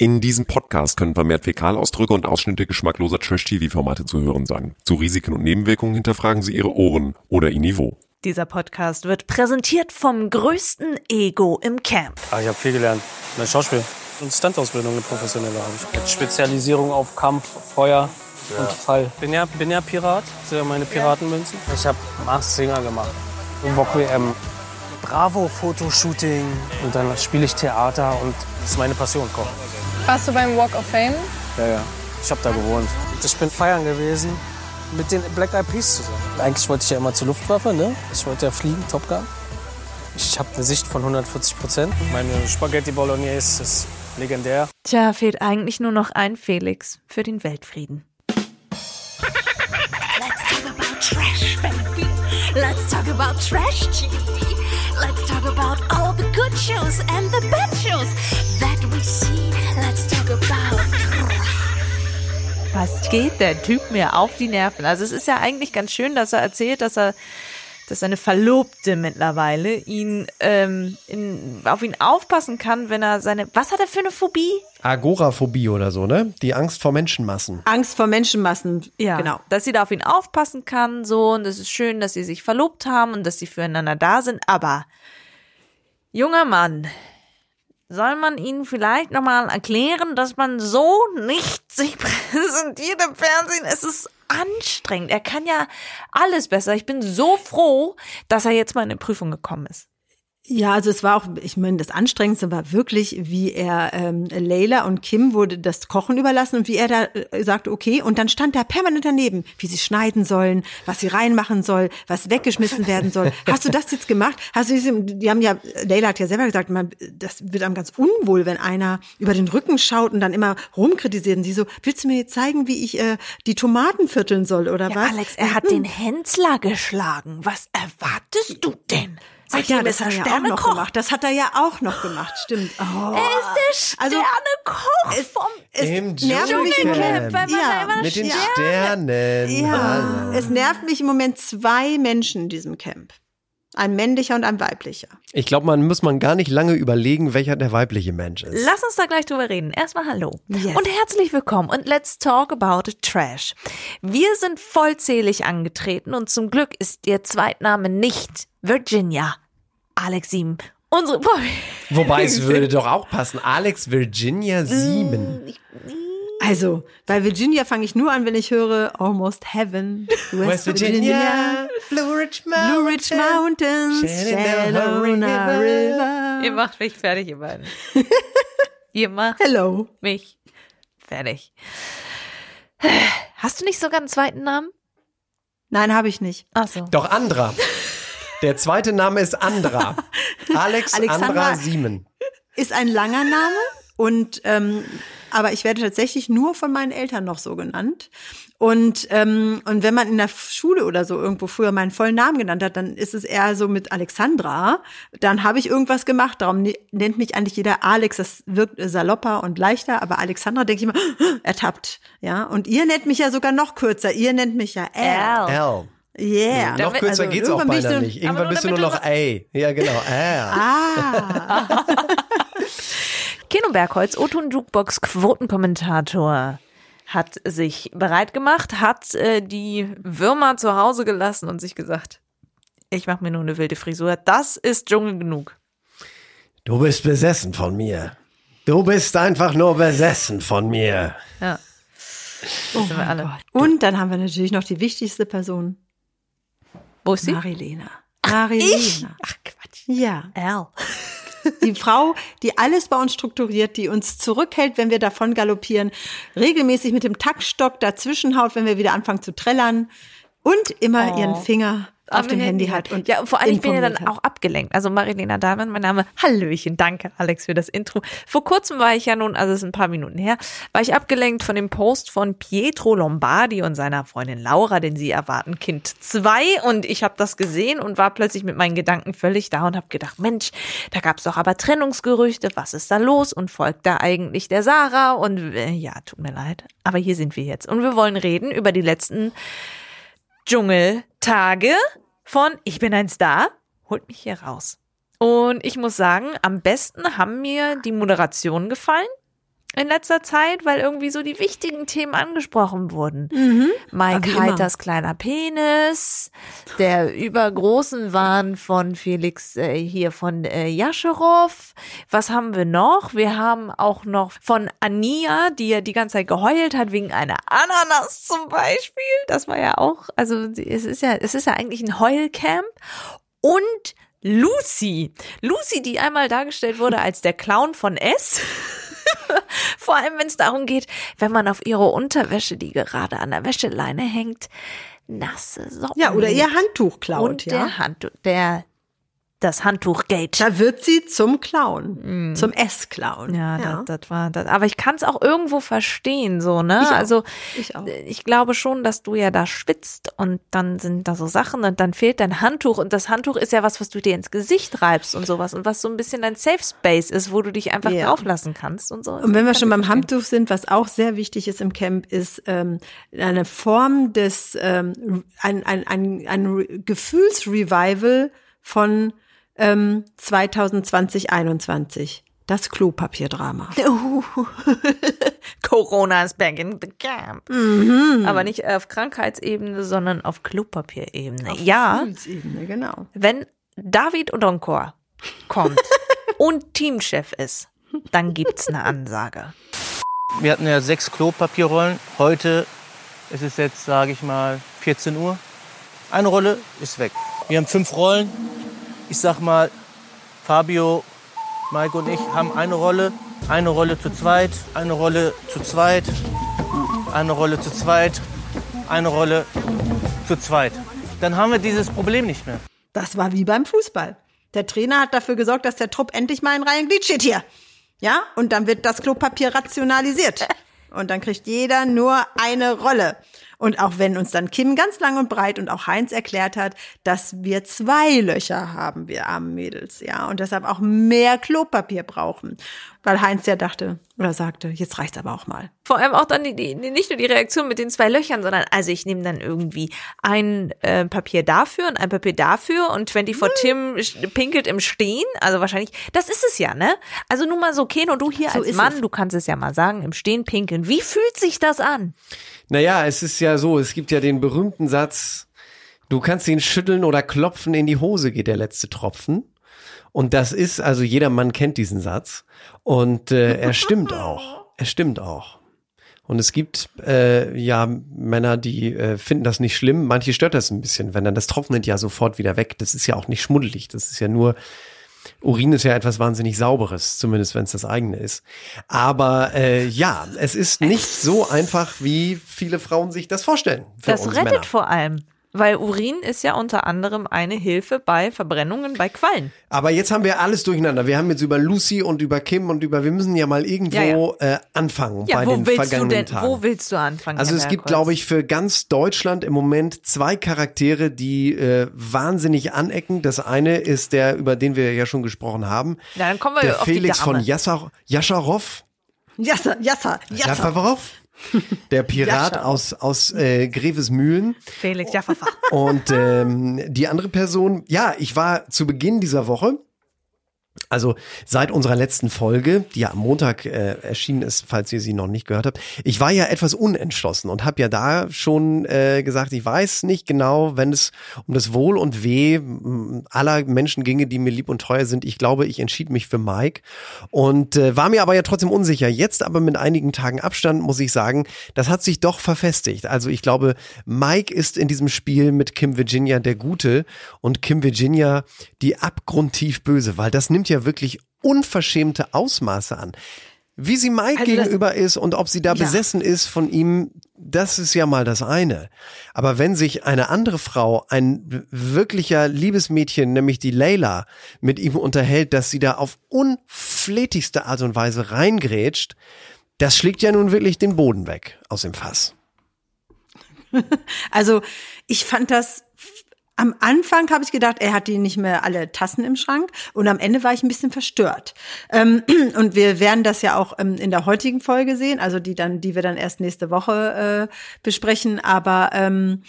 In diesem Podcast können vermehrt Fäkalausdrücke und Ausschnitte geschmackloser Trash-TV-Formate zu hören sein. Zu Risiken und Nebenwirkungen hinterfragen Sie Ihre Ohren oder Ihr Niveau. Dieser Podcast wird präsentiert vom größten Ego im Camp. Ah, ich habe viel gelernt. Eine Schauspiel- und Stunt-Ausbildung, eine professionelle habe ich. Mit Spezialisierung auf Kampf, Feuer und Fall. Bin ja, bin ja Pirat, das sind ja meine Piratenmünzen. Ich habe Mars Singer gemacht, Wok WM, Bravo-Fotoshooting und dann spiele ich Theater und das ist meine Passion, Kochen. Warst du beim Walk of Fame? Ja, ja. Ich habe da gewohnt. Ich bin feiern gewesen mit den Black Eyed Peas zusammen. Eigentlich wollte ich ja immer zur Luftwaffe, ne? Ich wollte ja fliegen, Top Gun. Ich habe eine Sicht von 140 Prozent. Meine Spaghetti Bolognese ist legendär. Tja, fehlt eigentlich nur noch ein Felix für den Weltfrieden. Let's talk about trash, baby. Let's talk about trash TV. Let's talk about all the good shows and the bad shows Was geht der Typ mir auf die Nerven? Also es ist ja eigentlich ganz schön, dass er erzählt, dass er dass seine Verlobte mittlerweile ihn ähm, in, auf ihn aufpassen kann, wenn er seine. Was hat er für eine Phobie? Agoraphobie oder so, ne? Die Angst vor Menschenmassen. Angst vor Menschenmassen. Ja, genau. Dass sie da auf ihn aufpassen kann, so und es ist schön, dass sie sich verlobt haben und dass sie füreinander da sind. Aber junger Mann, soll man ihnen vielleicht nochmal erklären, dass man so nicht sich präsentiert im Fernsehen? Es ist anstrengend. Er kann ja alles besser. Ich bin so froh, dass er jetzt mal in eine Prüfung gekommen ist. Ja, also es war auch, ich meine, das Anstrengendste war wirklich, wie er ähm, Leila und Kim wurde das Kochen überlassen und wie er da äh, sagte, okay, und dann stand da permanent daneben, wie sie schneiden sollen, was sie reinmachen soll, was weggeschmissen werden soll. Hast du das jetzt gemacht? Hast du diese, die haben ja, Leila hat ja selber gesagt, man, das wird einem ganz unwohl, wenn einer über den Rücken schaut und dann immer rumkritisiert. Und sie so, willst du mir jetzt zeigen, wie ich äh, die Tomaten vierteln soll oder Ja, was? Alex, er hat den Hensler geschlagen. Was erwartest du denn? Ach ja, das ist er hat er ja auch noch gemacht. Das hat er ja auch noch gemacht, stimmt. Oh. Er ist der Also, Sternekoch es- vom es Im Dschungelcamp. Ja, Mit den Ja. Sternen. ja, Also. es nervt mich im Moment zwei Menschen in diesem Camp. Ein männlicher und ein weiblicher. Ich glaube, man muss man gar nicht lange überlegen, welcher der weibliche Mensch ist. Lass uns da gleich drüber reden. Erstmal Hallo. Yes. Und herzlich willkommen und let's talk about Trash. Wir sind vollzählig angetreten und zum Glück ist ihr Zweitname nicht Virginia. Alex Sieben. Unsere, boah, Wobei es würde doch auch passen. Alex Virginia Siemen. Also, bei Virginia fange ich nur an, wenn ich höre Almost Heaven, West, Virginia, Blue Ridge Blue Ridge Mountains, Shalona River. ihr macht mich fertig, ihr beiden. ihr macht Hello. mich fertig. Hast du nicht sogar einen zweiten Namen? Nein, habe ich nicht. Ach so. Doch Andra. Der zweite Name ist Andra. Alex Alexandra- Andra Siemen. Ist ein langer Name und ähm, aber ich werde tatsächlich nur von meinen Eltern noch so genannt. Und, ähm, und wenn man in der Schule oder so irgendwo früher meinen vollen Namen genannt hat, dann ist es eher so mit Alexandra. Dann habe ich irgendwas gemacht. Darum ne- nennt mich eigentlich jeder Alex. Das wirkt salopper und leichter. Aber Alexandra denke ich immer, ertappt. Ja. Und ihr nennt mich ja sogar noch kürzer. Ihr nennt mich ja L. L. Yeah. Noch kürzer Also geht's auch beinahe nicht. Irgendwann bist du nur noch A. Ja, genau. L. Ah. Keno Bergholz, O-Ton Jukebox Quotenkommentator, hat sich bereit gemacht, hat äh, die Würmer zu Hause gelassen und sich gesagt, ich mache mir nur eine wilde Frisur. Das ist Dschungel genug. Du bist besessen von mir. Du bist einfach nur besessen von mir. Ja. Das sind wir alle. Und dann haben wir natürlich noch die wichtigste Person. Wo ist sie? Marilena. Marilena. Ach Quatsch. Ja. Al. Die Frau, die alles bei uns strukturiert, die uns zurückhält, wenn wir davon galoppieren, regelmäßig mit dem Taktstock dazwischenhaut, wenn wir wieder anfangen zu trällern und immer Oh. ihren Finger auf dem Handy hat. Und ja, vor allem ich bin ja dann hat. auch abgelenkt. Also Marilena Dahlmann, mein Name. Hallöchen, danke Alex für das Intro. Vor kurzem war ich ja nun, also es ist ein paar Minuten her, war ich abgelenkt von dem Post von Pietro Lombardi und seiner Freundin Laura, denn sie erwarten Kind zwei und ich habe das gesehen und war plötzlich mit meinen Gedanken völlig da und habe gedacht, Mensch, da gab's doch aber Trennungsgerüchte, was ist da los und folgt da eigentlich der Sarah und äh, ja, tut mir leid, aber hier sind wir jetzt und wir wollen reden über die letzten Dschungeltage von Ich bin ein Star, holt mich hier raus. Und ich muss sagen, am besten haben mir die Moderationen gefallen. In letzter Zeit, weil irgendwie so die wichtigen Themen angesprochen wurden. Mike wie immer. Heiters kleiner Penis, der übergroßen Wahn von Felix äh, hier von äh, Jascherow. Was haben wir noch? Wir haben auch noch von Ania, die ja die ganze Zeit geheult hat wegen einer Ananas zum Beispiel. Das war ja auch, also es ist ja, es ist ja eigentlich ein Heulcamp. Und Lucy. Lucy, die einmal dargestellt wurde als der Clown von S. Vor allem, wenn es darum geht, wenn man auf ihre Unterwäsche, die gerade an der Wäscheleine hängt, nasse Socken. Ja, oder ihr. Handtuch klaut, Und ja. der Handtuch, der, das Handtuchgate. Da wird sie zum Clown, zum S-Clown. Mm. Ja, Das, das war das. Aber ich kann es auch irgendwo verstehen, so, ne? Ich. Also Ich auch. ich glaube schon, dass du ja da schwitzt und dann sind da so Sachen und dann fehlt dein Handtuch und das Handtuch ist ja was, was du dir ins Gesicht reibst und sowas und was so ein bisschen dein Safe Space ist, wo du dich einfach Ja. drauflassen kannst und so. Und wenn wir schon beim. Handtuch sind, was auch sehr wichtig ist im Camp, ist ähm, eine Form des, ähm, ein, ein, ein, ein Re- Gefühlsrevival von ähm, 2020, 21. Das Klopapierdrama. Corona is back in the camp. Mhm. Aber nicht auf Krankheitsebene, sondern auf Klopapierebene. ja, Gefühlsebene, genau. wenn David Odonkor kommt und Teamchef ist, dann gibt's eine Ansage. Wir hatten ja sechs Klopapierrollen. Heute ist es jetzt, sage ich mal, 14 Uhr. Eine Rolle ist weg. Wir haben fünf Rollen. Ich sag mal, Fabio, Mike und ich haben eine Rolle. Eine Rolle zu zweit, eine Rolle zu zweit, eine Rolle zu zweit, eine Rolle zu zweit. Dann haben wir dieses Problem nicht mehr. Das war wie beim Fußball. Der Trainer hat dafür gesorgt, dass der Trupp endlich mal in Reihen Glied steht hier. Ja, und dann wird das Klopapier rationalisiert. Und dann kriegt jeder nur eine Rolle. Und auch wenn uns dann Kim ganz lang und breit und auch Heinz erklärt hat, dass wir zwei Löcher haben, wir armen Mädels, ja, und deshalb auch mehr Klopapier brauchen. Weil Heinz ja dachte oder sagte, jetzt reicht's aber auch mal. Vor allem auch dann die, die, nicht nur die Reaktion mit den zwei Löchern, sondern also ich nehme dann irgendwie ein äh, Papier dafür und ein Papier dafür und 24 Tim sch- pinkelt im Stehen. Also wahrscheinlich, das ist es ja, ne? Also nur mal so, Ken und du hier So als Mann, es. du kannst es ja mal sagen, im Stehen pinkeln. Wie fühlt sich das an? Naja, es ist ja so, es gibt ja den berühmten Satz, du kannst ihn schütteln oder klopfen, in die Hose geht der letzte Tropfen. Und das ist, also jeder Mann kennt diesen Satz. Und äh, er stimmt auch. Er stimmt auch. Und es gibt äh, ja Männer, die äh, finden das nicht schlimm. Manche stört das ein bisschen, wenn dann das trocknet ja sofort wieder weg. Das ist ja auch nicht schmuddelig. Das ist ja nur Urin ist ja etwas wahnsinnig Sauberes, zumindest wenn es das eigene ist. Aber äh, ja, es ist nicht so einfach, wie viele Frauen sich das vorstellen. Das rettet Männer. vor allem. Weil Urin ist ja unter anderem eine Hilfe bei Verbrennungen, bei Quallen. Aber jetzt haben wir alles durcheinander. Wir haben jetzt über Lucy und über Kim und über, wir müssen ja mal irgendwo Ja, Äh, anfangen Ja, bei wo den willst du vergangenen denn, Tagen. wo willst du anfangen? Also Herr es gibt, glaube ich, für ganz Deutschland im Moment zwei Charaktere, die äh, wahnsinnig anecken. Das eine ist der, über den wir ja schon gesprochen haben. Ja, dann kommen wir der auf die Felix Dame. von Jassar, Jascharow. Jassa, Jassa, Jassa. Jafarov. Der Pirat Jascharow. aus, aus äh, Grevesmühlen. Felix Jaffafa. Und ähm, die andere Person, ja, ich war zu Beginn dieser Woche, also seit unserer letzten Folge, die ja am Montag äh, erschienen ist, falls ihr sie noch nicht gehört habt, ich war ja etwas unentschlossen und habe ja da schon äh, gesagt, ich weiß nicht genau, wenn es um das Wohl und Weh aller Menschen ginge, die mir lieb und teuer sind. Ich glaube, ich entschied mich für Mike und äh, war mir aber ja trotzdem unsicher. Jetzt aber mit einigen Tagen Abstand muss ich sagen, das hat sich doch verfestigt. Also ich glaube, Mike ist in diesem Spiel mit Kim Virginia der Gute und Kim Virginia die abgrundtief Böse, weil das nimmt ja wirklich unverschämte Ausmaße an. Wie sie Mike Also gegenüber ist und ob sie da Ja. besessen ist von ihm, das ist ja mal das eine. Aber wenn sich eine andere Frau, ein wirklicher Liebesmädchen, nämlich die Layla, mit ihm unterhält, dass sie da auf unflätigste Art und Weise reingrätscht, das schlägt ja nun wirklich den Boden weg aus dem Fass. Also ich fand das am Anfang habe ich gedacht, er hat die nicht mehr alle Tassen im Schrank und am Ende war ich ein bisschen verstört. Ähm, und wir werden das ja auch ähm, in der heutigen Folge sehen, also die dann, die wir dann erst nächste Woche äh, besprechen. Aber ähm,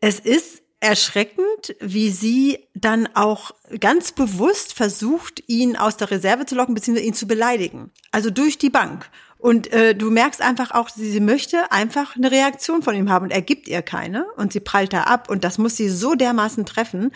es ist erschreckend, wie sie dann auch ganz bewusst versucht, ihn aus der Reserve zu locken, beziehungsweise ihn zu beleidigen. Also durch die Bank. Und äh, du merkst einfach auch, sie, sie möchte einfach eine Reaktion von ihm haben und er gibt ihr keine und sie prallt da ab und das muss sie so dermaßen treffen.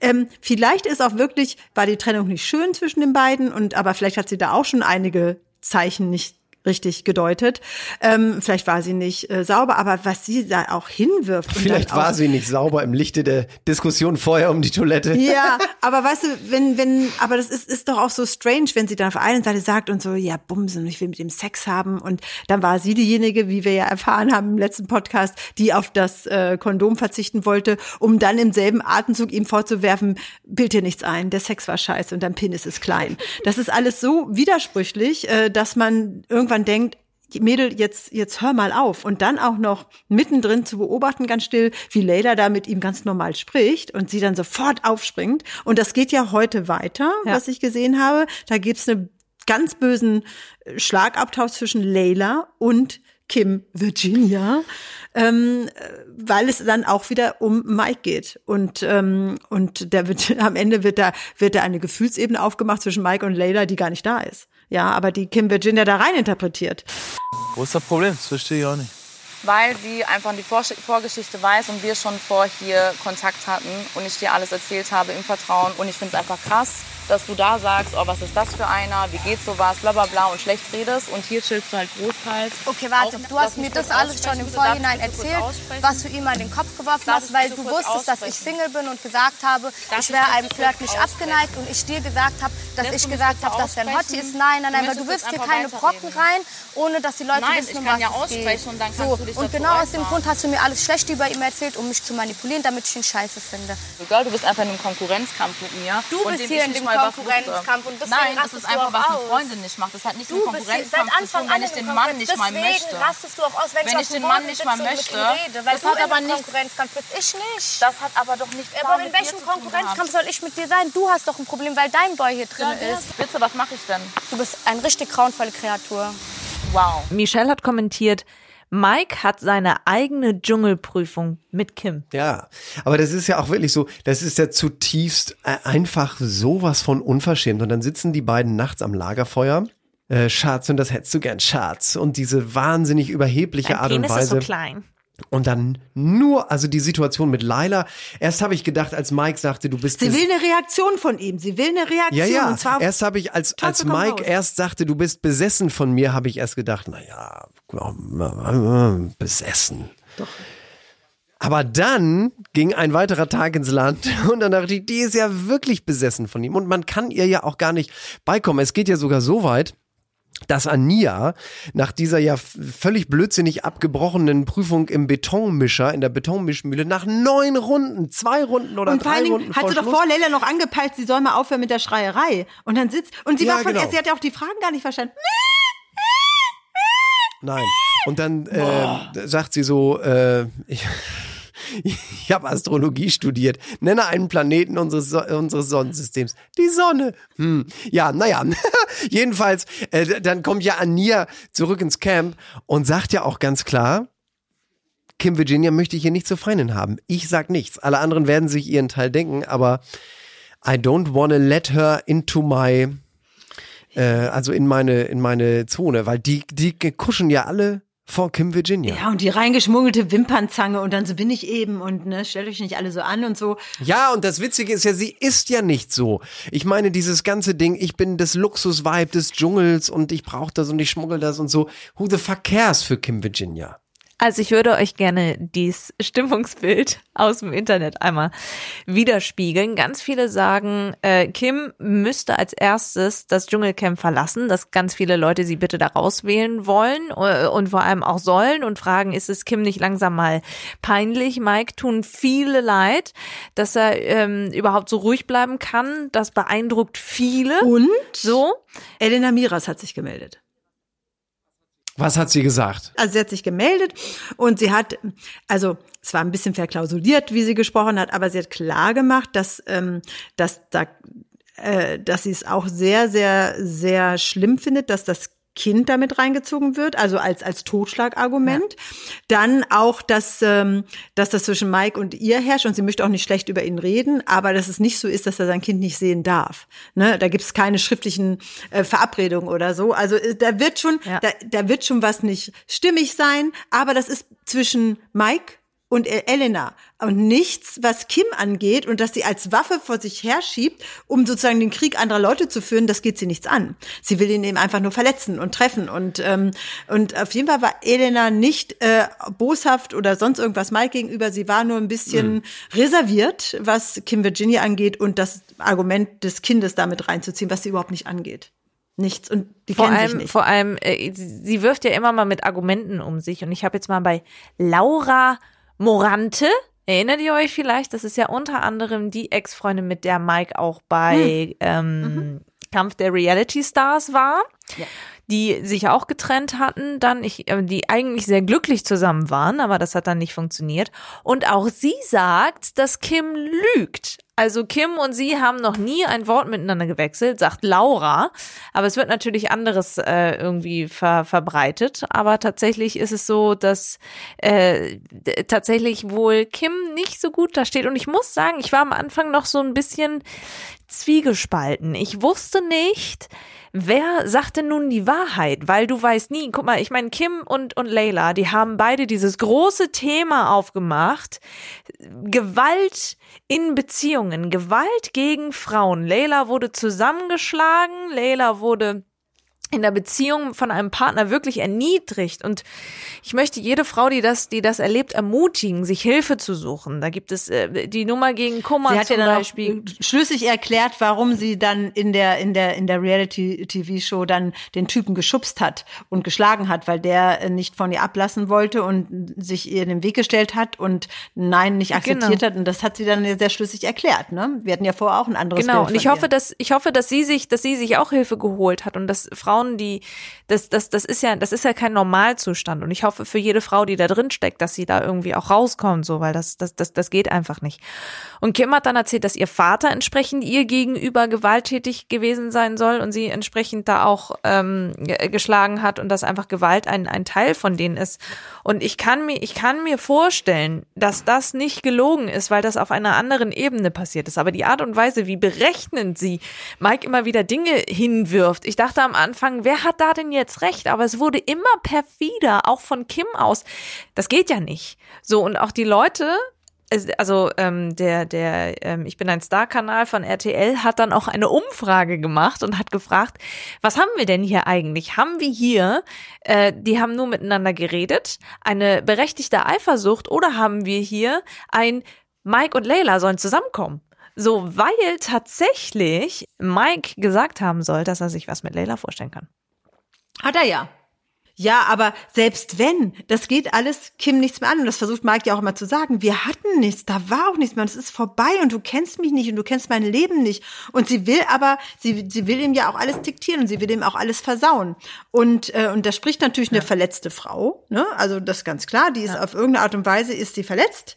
Ähm, vielleicht ist auch wirklich, war die Trennung nicht schön zwischen den beiden und aber vielleicht hat sie da auch schon einige Zeichen nicht richtig gedeutet. Ähm, vielleicht war sie nicht äh, sauber, aber was sie da auch hinwirft. und Vielleicht auch, war sie nicht sauber im Lichte der Diskussion vorher um die Toilette. Ja, aber weißt du, wenn, wenn, aber das ist, ist doch auch so strange, wenn sie dann auf der einen Seite sagt und so, ja, bumsen, ich will mit ihm Sex haben. Und dann war sie diejenige, wie wir ja erfahren haben im letzten Podcast, die auf das äh, Kondom verzichten wollte, um dann im selben Atemzug ihm vorzuwerfen, bild dir nichts ein, der Sex war scheiße und dein Penis ist klein. Das ist alles so widersprüchlich, äh, dass man irgendwann denkt, die Mädel, jetzt, jetzt hör mal auf. Und dann auch noch mittendrin zu beobachten, ganz still, wie Leila da mit ihm ganz normal spricht und sie dann sofort aufspringt. Und das geht ja heute weiter, Ja. was ich gesehen habe. Da gibt's einen ganz bösen äh, Schlagabtausch zwischen Leila und Kim Virginia, ähm, äh, weil es dann auch wieder um Mike geht. Und, ähm, und der wird, am Ende wird da, wird da eine Gefühlsebene aufgemacht zwischen Mike und Leila, die gar nicht da ist. Ja, aber die Kim Virginia da rein interpretiert. Wo ist das Problem? Das verstehe ich auch nicht. Weil sie einfach die Vor Vorgeschichte weiß und wir schon vor hier Kontakt hatten und ich dir alles erzählt habe im Vertrauen. Und ich finde es einfach krass, dass du da sagst, oh, was ist das für einer, wie geht sowas, bla bla bla und schlecht redest. Und hier chillst du halt großteils. Okay, warte, Auch, du hast mir das alles schon im aussprechen. Vorhinein ich erzählt, aussprechen? was du ihm an den Kopf geworfen Darf hast, ich weil du wusstest, dass ich aussprechen? Single bin und gesagt habe, Darf ich ich wäre einem Flirt nicht aussprechen? abgeneigt und ich dir gesagt habe, dass Lässt ich gesagt habe, dass er ein Hottie aussprechen? ist. Nein, nein, nein, weil du wirfst einfach keine Brocken rein, ohne dass die Leute Nein, wissen, ich um kann was ja es aussprechen geht. und dann so. kannst du dich Und genau aus dem. Grund hast du mir alles schlecht über ihn erzählt, um mich zu manipulieren, damit ich ihn scheiße finde. Girl, du bist einfach in einem Konkurrenzkampf mit mir. Du und bist hier in nicht dem Konkurrenzkampf und deswegen Nein, das ist einfach, was eine. Freundin nicht macht. Das hat nichts Du mit bist hier seit Konkurrenzkampf zu Anfang tun, an wenn ich den Mann nicht mal Deswegen möchte. rastest du auch aus, wenn, Wenn ich den Mann nicht mal möchte, rede, weil das du hat in aber nichts- Konkurrenzkampf bist, ich nicht. Das hat aber doch nichts Aber mit in dir welchem zu tun Konkurrenzkampf soll ich mit dir sein? Du hast doch ein Problem, weil dein Boy hier drin ist. Bitte, was mache ich denn? Du bist eine richtig grauenvolle Kreatur. Wow. Michelle hat kommentiert, Mike hat seine eigene Dschungelprüfung mit Kim. Ja, aber das ist ja auch wirklich so, das ist ja zutiefst äh, einfach sowas von unverschämt. Und dann sitzen die beiden nachts am Lagerfeuer. Äh, Schatz, und das hättest du gern, Schatz. Und diese wahnsinnig überhebliche Dein Art und Penis ist Weise. so klein. Und dann nur, also die Situation mit Laila. Erst habe ich gedacht, als Mike sagte, du bist Sie will eine Reaktion von ihm. Sie will eine Reaktion. ja, ja. Und zwar Erst habe ich, als, als Teufel Mike raus. erst sagte, du bist besessen von mir, habe ich erst gedacht, naja, besessen. Aber dann ging ein weiterer Tag ins Land und dann dachte ich, die ist ja wirklich besessen von ihm. Und man kann ihr ja auch gar nicht beikommen. Es geht ja sogar so weit, dass Ania nach dieser ja völlig blödsinnig abgebrochenen Prüfung im Betonmischer, in der Betonmischmühle, nach neun Runden, zwei Runden oder und vor drei allen Dingen Runden hat sie doch vor Leila noch angepeilt, sie soll mal aufhören mit der Schreierei. Und dann sitzt, und sie Ja, war von, genau. sie hat ja auch die Fragen gar nicht verstanden. Nein. Und dann äh, sagt sie so, äh, ich, ich habe Astrologie studiert. Nenne einen Planeten unseres, so unseres Sonnensystems. Die Sonne. Hm. Ja, naja. Jedenfalls, äh, dann kommt ja Ania zurück ins Camp und sagt ja auch ganz klar, Kim Virginia möchte ich hier nicht zur Feindin haben. Ich sag nichts. Alle anderen werden sich ihren Teil denken, aber I don't wanna let her into my, äh, also in meine, in meine Zone, weil die, die kuschen ja alle vor Kim Virginia. Ja, und die reingeschmuggelte Wimpernzange und dann so bin ich eben und ne, stellt euch nicht alle so an und so. Ja, und das Witzige ist ja, sie ist ja nicht so. Ich meine, dieses ganze Ding, ich bin das Luxus-Vibe des Dschungels und ich brauche das und ich schmuggel das und so. Who the fuck cares für Kim Virginia? Also ich würde euch gerne dieses Stimmungsbild aus dem Internet einmal widerspiegeln. Ganz viele sagen, äh, Kim müsste als erstes das Dschungelcamp verlassen, dass ganz viele Leute sie bitte da rauswählen wollen äh, und vor allem auch sollen und fragen, ist es Kim nicht langsam mal peinlich? Mike tun viele leid, dass er ähm, überhaupt so ruhig bleiben kann. Das beeindruckt viele. Und So. Elena Miras hat sich gemeldet. Was hat sie gesagt? Also sie hat sich gemeldet und sie hat, also es war ein bisschen verklausuliert, wie sie gesprochen hat, aber sie hat klar gemacht, dass, ähm, dass da, äh, dass sie es auch sehr, sehr, sehr schlimm findet, dass das Kind damit reingezogen wird, also als, als Totschlagargument. Dann auch, dass, ähm, dass das zwischen Mike und ihr herrscht und sie möchte auch nicht schlecht über ihn reden, aber dass es nicht so ist, dass er sein Kind nicht sehen darf. Ne? Da gibt es keine schriftlichen äh, Verabredungen oder so. Also äh, da wird schon, Ja. da, da wird schon was nicht stimmig sein, aber das ist zwischen Mike und El- Elena und nichts, was Kim angeht und dass sie als Waffe vor sich herschiebt, um sozusagen den Krieg anderer Leute zu führen, das geht sie nichts an. Sie will ihn eben einfach nur verletzen und treffen und ähm, und auf jeden Fall war Elena nicht äh, boshaft oder sonst irgendwas Mike gegenüber. Sie war nur ein bisschen reserviert, was Kim Virginia angeht und das Argument des Kindes damit reinzuziehen, was sie überhaupt nicht angeht. Nichts und die vor kennen allem, sich nicht. vor allem, äh, sie wirft ja immer mal mit Argumenten um sich. Und ich habe jetzt mal bei Laura Morante, erinnert ihr euch vielleicht? Das ist ja unter anderem die Ex-Freundin, mit der Mike auch bei ähm, Kampf der Reality Stars war. Die sich auch getrennt hatten, dann ich, äh, die eigentlich sehr glücklich zusammen waren, aber das hat dann nicht funktioniert. Und auch sie sagt, dass Kim lügt. Also Kim und sie haben noch nie ein Wort miteinander gewechselt, sagt Laura. Aber es wird natürlich anderes äh, irgendwie ver verbreitet. Aber tatsächlich ist es so, dass äh, tatsächlich wohl Kim nicht so gut da steht. Und ich muss sagen, ich war am Anfang noch so ein bisschen zwiegespalten. Ich wusste nicht, wer sagt denn nun die Wahrheit, weil du weißt nie, guck mal, ich meine, Kim und, und Layla, die haben beide dieses große Thema aufgemacht, Gewalt in Beziehungen, Gewalt gegen Frauen. Layla wurde zusammengeschlagen, Layla wurde in der Beziehung von einem Partner wirklich erniedrigt. Und ich möchte jede Frau, die das, die das erlebt, ermutigen, sich Hilfe zu suchen. Da gibt es äh, die Nummer gegen Kummer Sie hat ja zum dann Beispiel. schlüssig erklärt, warum sie dann in der in der in der Reality-TV-Show dann den Typen geschubst hat und geschlagen hat, weil der nicht von ihr ablassen wollte und sich ihr in den Weg gestellt hat und Nein nicht akzeptiert Genau. hat. Und das hat sie dann ja sehr schlüssig erklärt. Ne? Wir hatten ja vorher auch ein anderes Genau, und ich hoffe, ihr. dass ich hoffe, dass sie sich, dass sie sich auch Hilfe geholt hat und dass Frauen, die das das das ist ja das ist ja kein Normalzustand und ich hoffe für jede Frau, die da drin steckt, dass sie da irgendwie auch rauskommt, so, weil das das das das geht einfach nicht. Und Kim hat dann erzählt, dass ihr Vater entsprechend ihr gegenüber gewalttätig gewesen sein soll und sie entsprechend da auch ähm, ge- geschlagen hat und dass einfach Gewalt ein ein Teil von denen ist. Und ich kann mir ich kann mir vorstellen, dass das nicht gelogen ist, weil das auf einer anderen Ebene passiert ist. Aber die Art und Weise, wie berechnend sie Mike immer wieder Dinge hinwirft. Ich dachte am Anfang, wer hat da denn jetzt recht? Aber es wurde immer perfider, auch von Kim aus. Das geht ja nicht. So, und auch die Leute, also ähm, der, der ähm, Ich bin ein Star-Kanal von RTL hat dann auch eine Umfrage gemacht und hat gefragt, was haben wir denn hier eigentlich? Haben wir hier, äh, die haben nur miteinander geredet, eine berechtigte Eifersucht oder haben wir hier ein Mike und Layla sollen zusammenkommen? So, weil tatsächlich Mike gesagt haben soll, dass er sich was mit Layla vorstellen kann. Hat er ja. Ja, aber selbst wenn, das geht alles Kim nichts mehr an. Und das versucht Mike ja auch immer zu sagen. Wir hatten nichts, da war auch nichts mehr. Das ist vorbei und du kennst mich nicht und du kennst mein Leben nicht. Und sie will aber, sie, sie will ihm ja auch alles diktieren und sie will ihm auch alles versauen. Und, äh, und da spricht natürlich eine verletzte Frau. Ne? Also das ist ganz klar. Die ist auf irgendeine Art und Weise ist sie verletzt.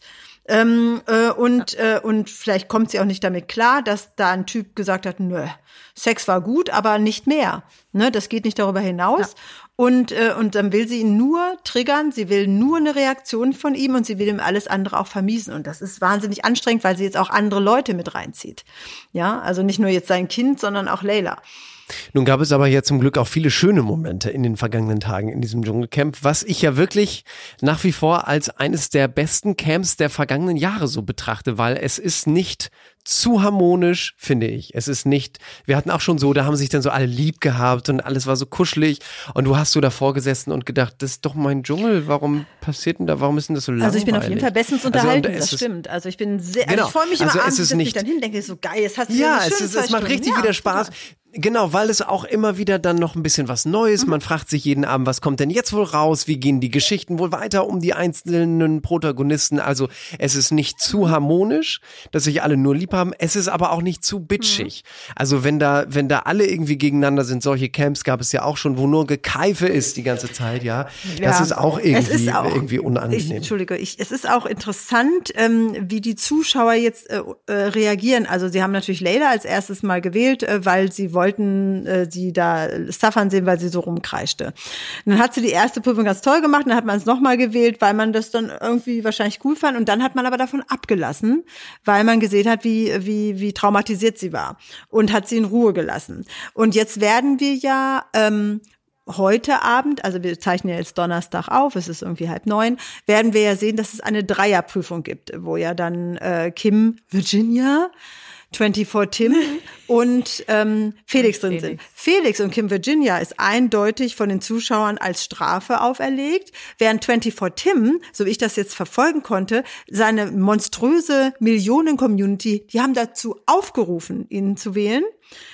Ähm, äh, und, äh, und vielleicht kommt sie auch nicht damit klar, dass da ein Typ gesagt hat, nö, Sex war gut, aber nicht mehr. Ne, das geht nicht darüber hinaus. Und, äh, und dann will sie ihn nur triggern, sie will nur eine Reaktion von ihm und sie will ihm alles andere auch vermiesen. Und das ist wahnsinnig anstrengend, weil sie jetzt auch andere Leute mit reinzieht. Ja, also nicht nur jetzt sein Kind, sondern auch Layla. Nun gab es aber ja zum Glück auch viele schöne Momente in den vergangenen Tagen in diesem Dschungelcamp, was ich ja wirklich nach wie vor als eines der besten Camps der vergangenen Jahre so betrachte, weil es ist nicht zu harmonisch, finde ich. Es ist nicht, wir hatten auch schon so, da haben sich dann so alle lieb gehabt und alles war so kuschelig und du hast so davor gesessen und gedacht, das ist doch mein Dschungel, warum passiert denn da, warum ist denn das so langweilig? Also ich bin auf jeden Fall bestens Also, unterhalten, es das stimmt. Also ich bin sehr, Genau. also ich freue mich Also immer es abends, dass ich dann hindenke, so geil, es hat Ja, so es, schöne ist, es macht richtig Ja, wieder Spaß. super. Genau, weil es auch immer wieder dann noch ein bisschen was Neues. Mhm. Man fragt sich jeden Abend, was kommt denn jetzt wohl raus? Wie gehen die Geschichten wohl weiter um die einzelnen Protagonisten? Also es ist nicht zu harmonisch, dass sich alle nur lieb haben. Es ist aber auch nicht zu bitchig. Mhm. Also wenn da, wenn da alle irgendwie gegeneinander sind, solche Camps gab es ja auch schon, wo nur Gekeife ist die ganze Zeit, ja. Das Ja. ist auch irgendwie, ist auch- irgendwie Ich, unangenehm. Entschuldige, ich, es ist auch interessant, ähm, wie die Zuschauer jetzt äh, äh, reagieren. Also sie haben natürlich Leila als erstes mal gewählt, äh, weil sie wollten äh, sie da Staffan sehen, weil sie so rumkreischte. Und dann hat sie die erste Prüfung ganz toll gemacht, dann hat man es nochmal gewählt, weil man das dann irgendwie wahrscheinlich cool fand. Und dann hat man aber davon abgelassen, weil man gesehen hat, wie, wie, wie traumatisiert sie war und hat sie in Ruhe gelassen. Und jetzt werden wir ja ähm, heute Abend, also wir zeichnen ja jetzt Donnerstag auf, es ist irgendwie halb neun, werden wir ja sehen, dass es eine Dreierprüfung gibt, wo ja dann äh, Kim Virginia 24 Tim und ähm, Felix drin sind. Felix und Kim Virginia ist eindeutig von den Zuschauern als Strafe auferlegt, während 24 Tim, so wie ich das jetzt verfolgen konnte, seine monströse Millionen-Community, die haben dazu aufgerufen, ihn zu wählen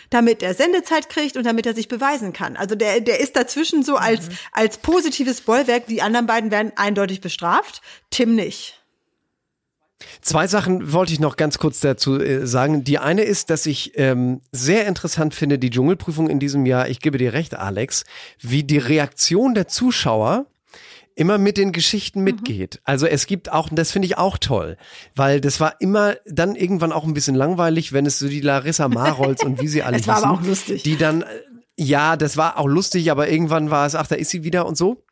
damit er Sendezeit kriegt und damit er sich beweisen kann. Also der, der ist dazwischen so als, als positives Bollwerk. Die anderen beiden werden eindeutig bestraft, Tim nicht. Zwei Sachen wollte ich noch ganz kurz dazu äh, sagen. Die eine ist, dass ich ähm, sehr interessant finde, die Dschungelprüfung in diesem Jahr, ich gebe dir recht, Alex, wie die Reaktion der Zuschauer immer mit den Geschichten mitgeht. Also es gibt auch, und das finde ich auch toll, weil das war immer dann irgendwann auch ein bisschen langweilig, wenn es so die Larissa Marolz und wie sie alle Es war aber hießen, auch lustig. Die dann, äh, ja, das war auch lustig, aber irgendwann war es, ach, da ist sie wieder und so.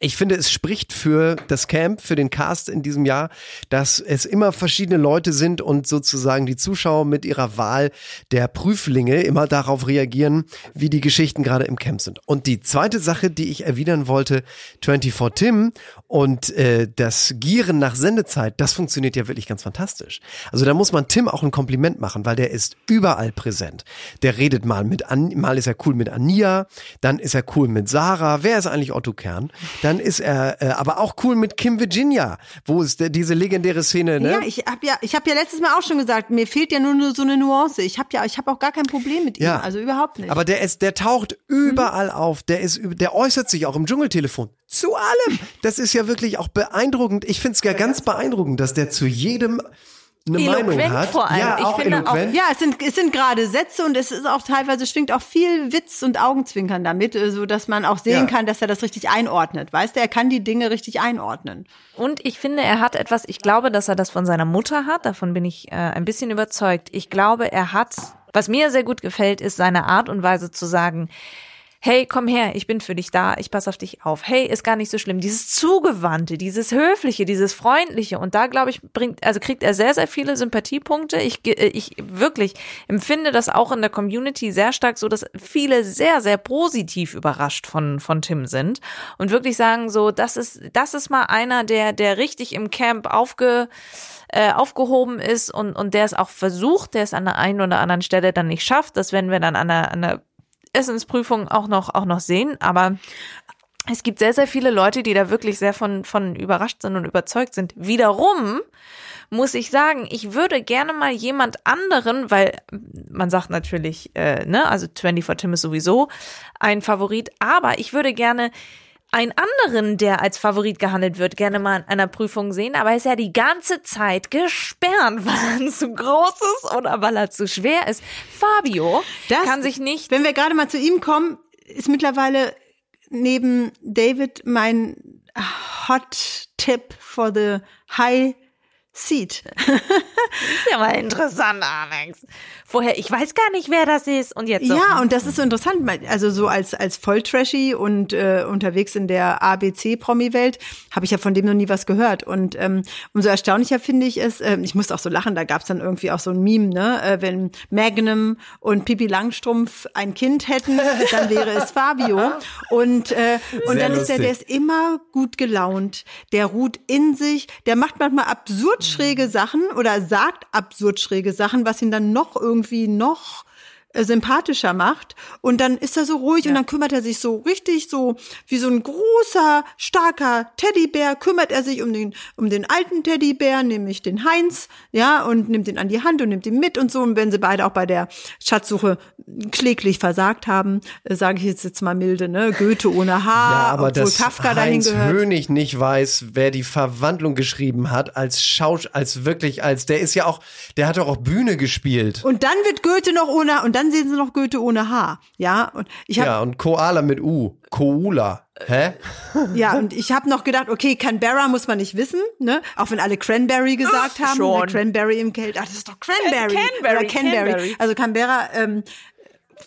Ich finde, es spricht für das Camp, für den Cast in diesem Jahr, dass es immer verschiedene Leute sind und sozusagen die Zuschauer mit ihrer Wahl der Prüflinge immer darauf reagieren, wie die Geschichten gerade im Camp sind. Und die zweite Sache, die ich erwidern wollte, 24 Tim und äh, das Gieren nach Sendezeit, das funktioniert ja wirklich ganz fantastisch. Also da muss man Tim auch ein Kompliment machen, weil der ist überall präsent. Der redet mal mit, An mal ist er cool mit Ania, dann ist er cool mit Sarah. Wer ist eigentlich Otto Kern? Dann ist er äh, aber auch cool mit Kim Virginia, wo ist der, diese legendäre Szene, ne? Ja, ich habe ja, ich habe ja letztes Mal auch schon gesagt, mir fehlt ja nur, nur so eine Nuance. Ich habe ja, ich habe auch gar kein Problem mit ihm, Ja. also überhaupt nicht. Aber der ist, der taucht überall auf. Der ist, der äußert sich auch im Dschungeltelefon zu allem. Das ist ja wirklich auch beeindruckend. Ich finde es ja ganz beeindruckend, dass der zu jedem eine Meinung Eloquent hat. vor allem. Ja, Ich auch finde auch- eloquent. ja, es sind, es sind gerade Sätze und es ist auch teilweise schwingt auch viel Witz und Augenzwinkern damit, äh, so dass man auch sehen Ja. kann, dass er das richtig einordnet. Weißt du, er kann die Dinge richtig einordnen. Und ich finde, er hat etwas, ich glaube, dass er das von seiner Mutter hat, davon bin ich äh, ein bisschen überzeugt. Ich glaube, er hat, was mir sehr gut gefällt, ist seine Art und Weise zu sagen, hey, komm her, ich bin für dich da, ich pass auf dich auf. Hey, ist gar nicht so schlimm. Dieses Zugewandte, dieses Höfliche, dieses Freundliche. Und da, glaube ich, bringt, also kriegt er sehr, sehr viele Sympathiepunkte. Ich, äh, ich wirklich empfinde das auch in der Community sehr stark so, dass viele sehr, sehr positiv überrascht von, von Tim sind und wirklich sagen so, das ist, das ist mal einer, der, der richtig im Camp aufge, äh, aufgehoben ist und, und der es auch versucht, der es an der einen oder anderen Stelle dann nicht schafft. Das werden wir dann an der, an der Essensprüfung auch noch, auch noch sehen. Aber es gibt sehr, sehr viele Leute, die da wirklich sehr von, von überrascht sind und überzeugt sind. Wiederum muss ich sagen, ich würde gerne mal jemand anderen, weil man sagt natürlich, äh, ne, also 24 Tim ist sowieso ein Favorit, aber ich würde gerne einen anderen, der als Favorit gehandelt wird, gerne mal in einer Prüfung sehen, aber er ist ja die ganze Zeit gesperrt, weil er zu groß ist oder weil er zu schwer ist. Fabio Das, kann sich nicht Wenn wir gerade mal zu ihm kommen, ist mittlerweile neben David mein Hot Tip for the High Seat. ist ja mal interessant, Alex. Vorher, ich weiß gar nicht, wer das ist. Und jetzt Ja, und das ist so interessant. Also so als, als Volltrashy und äh, unterwegs in der ABC-Promi-Welt habe ich ja von dem noch nie was gehört. Und ähm, umso erstaunlicher finde ich es, äh, ich musste auch so lachen, da gab es dann irgendwie auch so ein Meme, ne? Äh, wenn Magnum und Pippi Langstrumpf ein Kind hätten, dann wäre es Fabio. Und, äh, und Sehr dann ist der, der lustig. ist immer gut gelaunt, der ruht in sich, der macht manchmal absurd schräge Sachen oder sagt absurd schräge Sachen, was ihn dann noch irgendwie noch sympathischer macht und dann ist er so ruhig und dann kümmert er sich so richtig so wie so ein großer, starker Teddybär, kümmert er sich um den, um den alten Teddybär, nämlich den Heinz, ja, und nimmt ihn an die Hand und nimmt ihn mit und so. Und wenn sie beide auch bei der Schatzsuche kläglich versagt haben, äh, sage ich jetzt, jetzt mal milde, ne, Goethe ohne Haar, Ja, aber obwohl dass Kafka dahin Heinz gehört. Hönig nicht weiß, wer die Verwandlung geschrieben hat, als Schausch, als wirklich, als, der ist ja auch, der hat doch auch Bühne gespielt. Und dann wird Goethe noch ohne, und dann sehen sie noch Goethe ohne Haar. Ja, und ich habe Ja, und Koala mit U. Koula. Hä? Ja, und ich habe noch gedacht, okay, Canberra muss man nicht wissen, ne? Auch wenn alle Cranberry gesagt haben. schon. Cranberry im Geld. Ach, das ist doch Cranberry. Canberry, Oder Canberry. Canberry. Also Canberra, ähm,